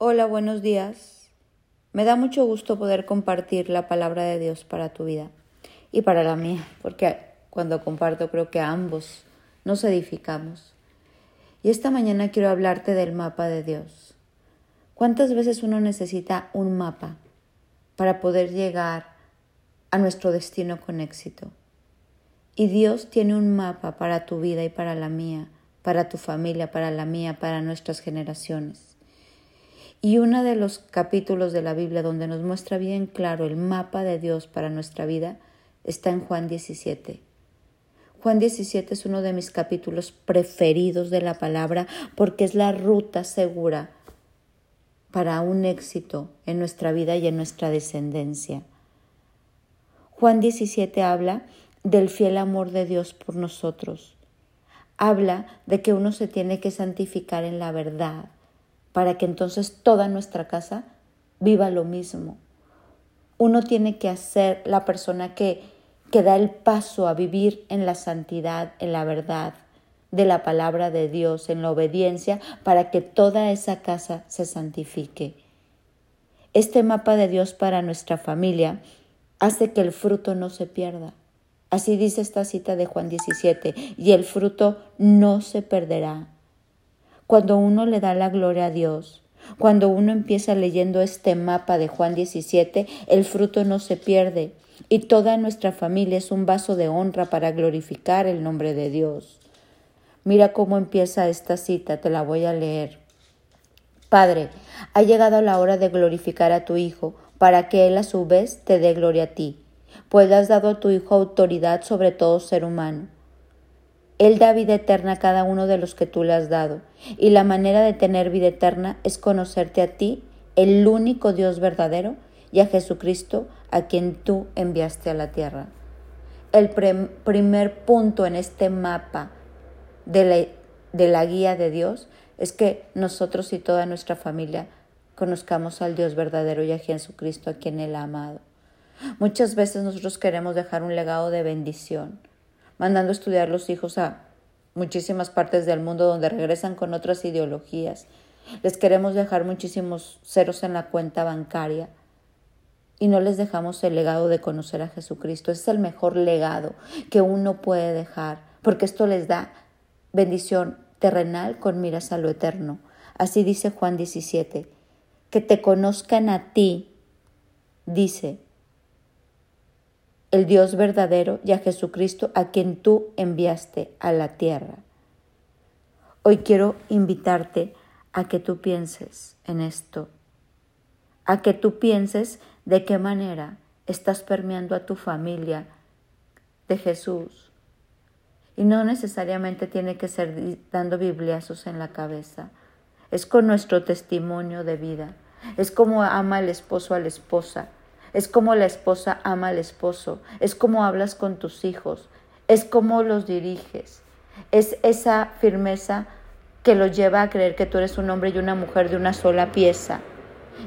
Hola, buenos días. Me da mucho gusto poder compartir la palabra de Dios para tu vida y para la mía, porque cuando comparto creo que ambos nos edificamos. Y esta mañana quiero hablarte del mapa de Dios. ¿Cuántas veces uno necesita un mapa para poder llegar a nuestro destino con éxito? Y Dios tiene un mapa para tu vida y para la mía, para tu familia, para la mía, para nuestras generaciones. Y uno de los capítulos de la Biblia donde nos muestra bien claro el mapa de Dios para nuestra vida está en Juan 17. Juan 17 es uno de mis capítulos preferidos de la palabra porque es la ruta segura para un éxito en nuestra vida y en nuestra descendencia. Juan 17 habla del fiel amor de Dios por nosotros. Habla de que uno se tiene que santificar en la verdad para que entonces toda nuestra casa viva lo mismo. Uno tiene que hacer la persona que, que da el paso a vivir en la santidad, en la verdad de la palabra de Dios, en la obediencia, para que toda esa casa se santifique. Este mapa de Dios para nuestra familia hace que el fruto no se pierda. Así dice esta cita de Juan 17, y el fruto no se perderá cuando uno le da la gloria a Dios, cuando uno empieza leyendo este mapa de Juan 17, el fruto no se pierde y toda nuestra familia es un vaso de honra para glorificar el nombre de Dios. Mira cómo empieza esta cita, te la voy a leer. Padre, ha llegado la hora de glorificar a tu Hijo, para que Él a su vez te dé gloria a ti, pues has dado a tu Hijo autoridad sobre todo ser humano él da vida eterna a cada uno de los que tú le has dado, y la manera de tener vida eterna es conocerte a ti, el único Dios verdadero, y a Jesucristo, a quien tú enviaste a la tierra. El primer punto en este mapa de la, de la guía de Dios es que nosotros y toda nuestra familia conozcamos al Dios verdadero y a Jesucristo, a quien Él ha amado. Muchas veces nosotros queremos dejar un legado de bendición, mandando estudiar los hijos a muchísimas partes del mundo donde regresan con otras ideologías. Les queremos dejar muchísimos ceros en la cuenta bancaria y no les dejamos el legado de conocer a Jesucristo. es el mejor legado que uno puede dejar, porque esto les da bendición terrenal con miras a lo eterno. Así dice Juan 17, que te conozcan a ti, dice, el Dios verdadero y a Jesucristo a quien tú enviaste a la tierra. Hoy quiero invitarte a que tú pienses en esto, a que tú pienses de qué manera estás permeando a tu familia de Jesús. Y no necesariamente tiene que ser dando bibliazos en la cabeza, es con nuestro testimonio de vida, es como ama el esposo a la esposa, es como la esposa ama al esposo, es como hablas con tus hijos, es como los diriges, es esa firmeza que los lleva a creer que tú eres un hombre y una mujer de una sola pieza.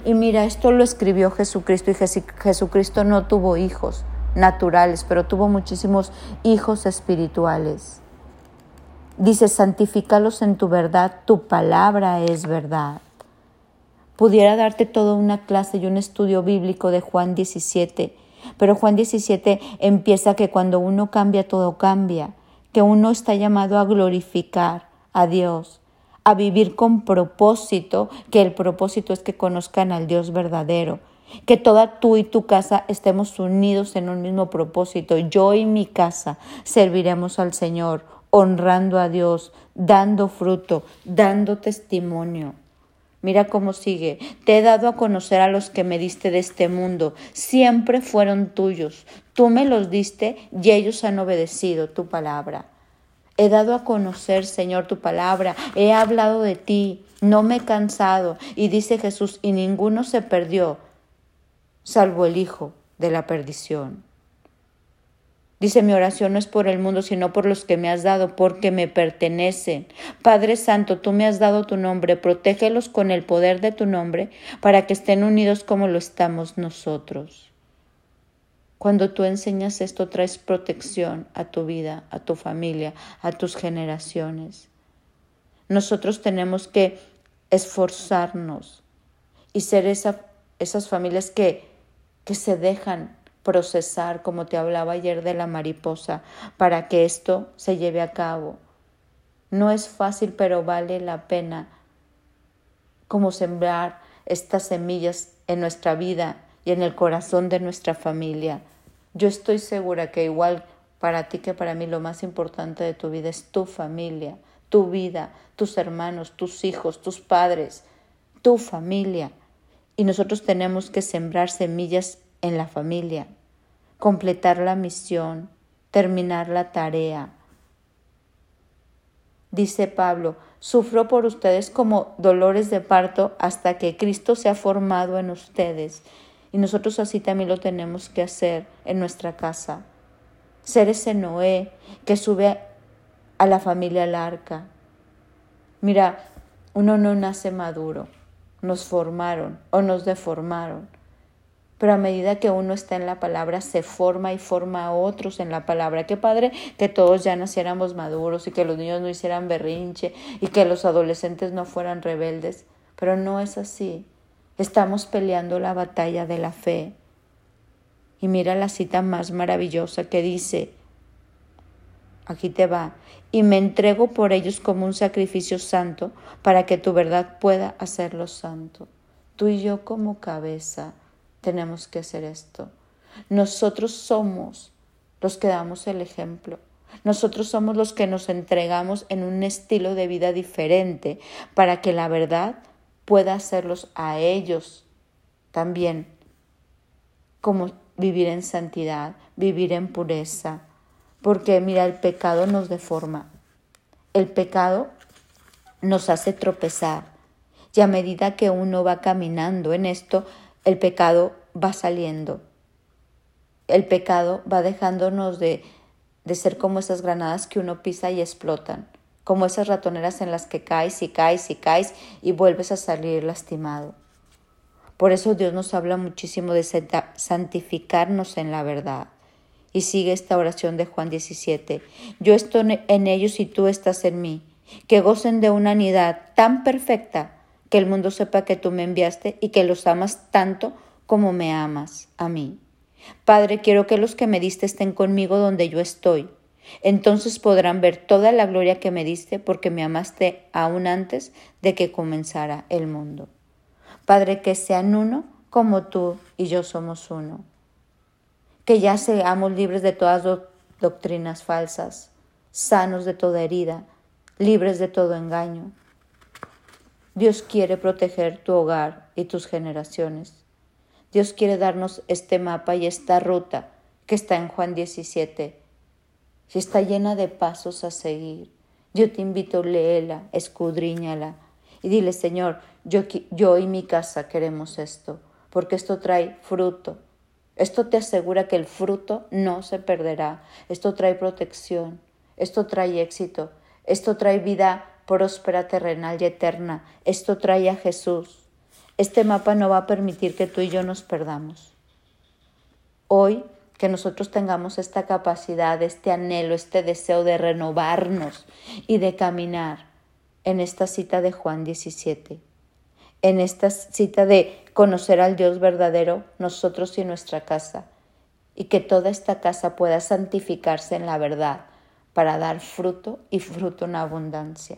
Y mira, esto lo escribió Jesucristo y Jesucristo no tuvo hijos naturales, pero tuvo muchísimos hijos espirituales. Dice, santifícalos en tu verdad, tu palabra es verdad pudiera darte toda una clase y un estudio bíblico de Juan 17, pero Juan 17 empieza que cuando uno cambia, todo cambia, que uno está llamado a glorificar a Dios, a vivir con propósito, que el propósito es que conozcan al Dios verdadero, que toda tú y tu casa estemos unidos en un mismo propósito. Yo y mi casa serviremos al Señor, honrando a Dios, dando fruto, dando testimonio. Mira cómo sigue. Te he dado a conocer a los que me diste de este mundo. Siempre fueron tuyos. Tú me los diste y ellos han obedecido tu palabra. He dado a conocer, Señor, tu palabra. He hablado de ti. No me he cansado. Y dice Jesús, y ninguno se perdió, salvo el Hijo de la perdición. Dice, mi oración no es por el mundo, sino por los que me has dado, porque me pertenecen. Padre Santo, tú me has dado tu nombre, protégelos con el poder de tu nombre, para que estén unidos como lo estamos nosotros. Cuando tú enseñas esto, traes protección a tu vida, a tu familia, a tus generaciones. Nosotros tenemos que esforzarnos y ser esa, esas familias que, que se dejan procesar, como te hablaba ayer de la mariposa, para que esto se lleve a cabo. No es fácil, pero vale la pena como sembrar estas semillas en nuestra vida y en el corazón de nuestra familia. Yo estoy segura que igual para ti que para mí lo más importante de tu vida es tu familia, tu vida, tus hermanos, tus hijos, tus padres, tu familia. Y nosotros tenemos que sembrar semillas en la familia, completar la misión, terminar la tarea. Dice Pablo, sufro por ustedes como dolores de parto hasta que Cristo se ha formado en ustedes. Y nosotros así también lo tenemos que hacer en nuestra casa. Ser ese Noé que sube a la familia al arca. Mira, uno no nace maduro, nos formaron o nos deformaron. Pero a medida que uno está en la palabra, se forma y forma a otros en la palabra. Qué padre que todos ya naciéramos maduros y que los niños no hicieran berrinche y que los adolescentes no fueran rebeldes. Pero no es así. Estamos peleando la batalla de la fe. Y mira la cita más maravillosa que dice, aquí te va, y me entrego por ellos como un sacrificio santo para que tu verdad pueda hacerlos santo. Tú y yo como cabeza tenemos que hacer esto. Nosotros somos los que damos el ejemplo. Nosotros somos los que nos entregamos en un estilo de vida diferente para que la verdad pueda hacerlos a ellos también como vivir en santidad, vivir en pureza. Porque mira, el pecado nos deforma. El pecado nos hace tropezar. Y a medida que uno va caminando en esto, el pecado va saliendo. El pecado va dejándonos de, de ser como esas granadas que uno pisa y explotan, como esas ratoneras en las que caes y caes y caes y vuelves a salir lastimado. Por eso Dios nos habla muchísimo de santificarnos en la verdad. Y sigue esta oración de Juan 17. Yo estoy en ellos y tú estás en mí. Que gocen de una unidad tan perfecta que el mundo sepa que tú me enviaste y que los amas tanto como me amas a mí. Padre, quiero que los que me diste estén conmigo donde yo estoy. Entonces podrán ver toda la gloria que me diste porque me amaste aún antes de que comenzara el mundo. Padre, que sean uno como tú y yo somos uno. Que ya seamos libres de todas doctrinas falsas, sanos de toda herida, libres de todo engaño. Dios quiere proteger tu hogar y tus generaciones. Dios quiere darnos este mapa y esta ruta que está en Juan 17. Y está llena de pasos a seguir. Yo te invito, léela, escudriñala y dile, Señor, yo, yo y mi casa queremos esto, porque esto trae fruto. Esto te asegura que el fruto no se perderá. Esto trae protección. Esto trae éxito. Esto trae vida próspera, terrenal y eterna. Esto trae a Jesús. Este mapa no va a permitir que tú y yo nos perdamos. Hoy que nosotros tengamos esta capacidad, este anhelo, este deseo de renovarnos y de caminar en esta cita de Juan 17, en esta cita de conocer al Dios verdadero, nosotros y nuestra casa, y que toda esta casa pueda santificarse en la verdad para dar fruto y fruto en abundancia.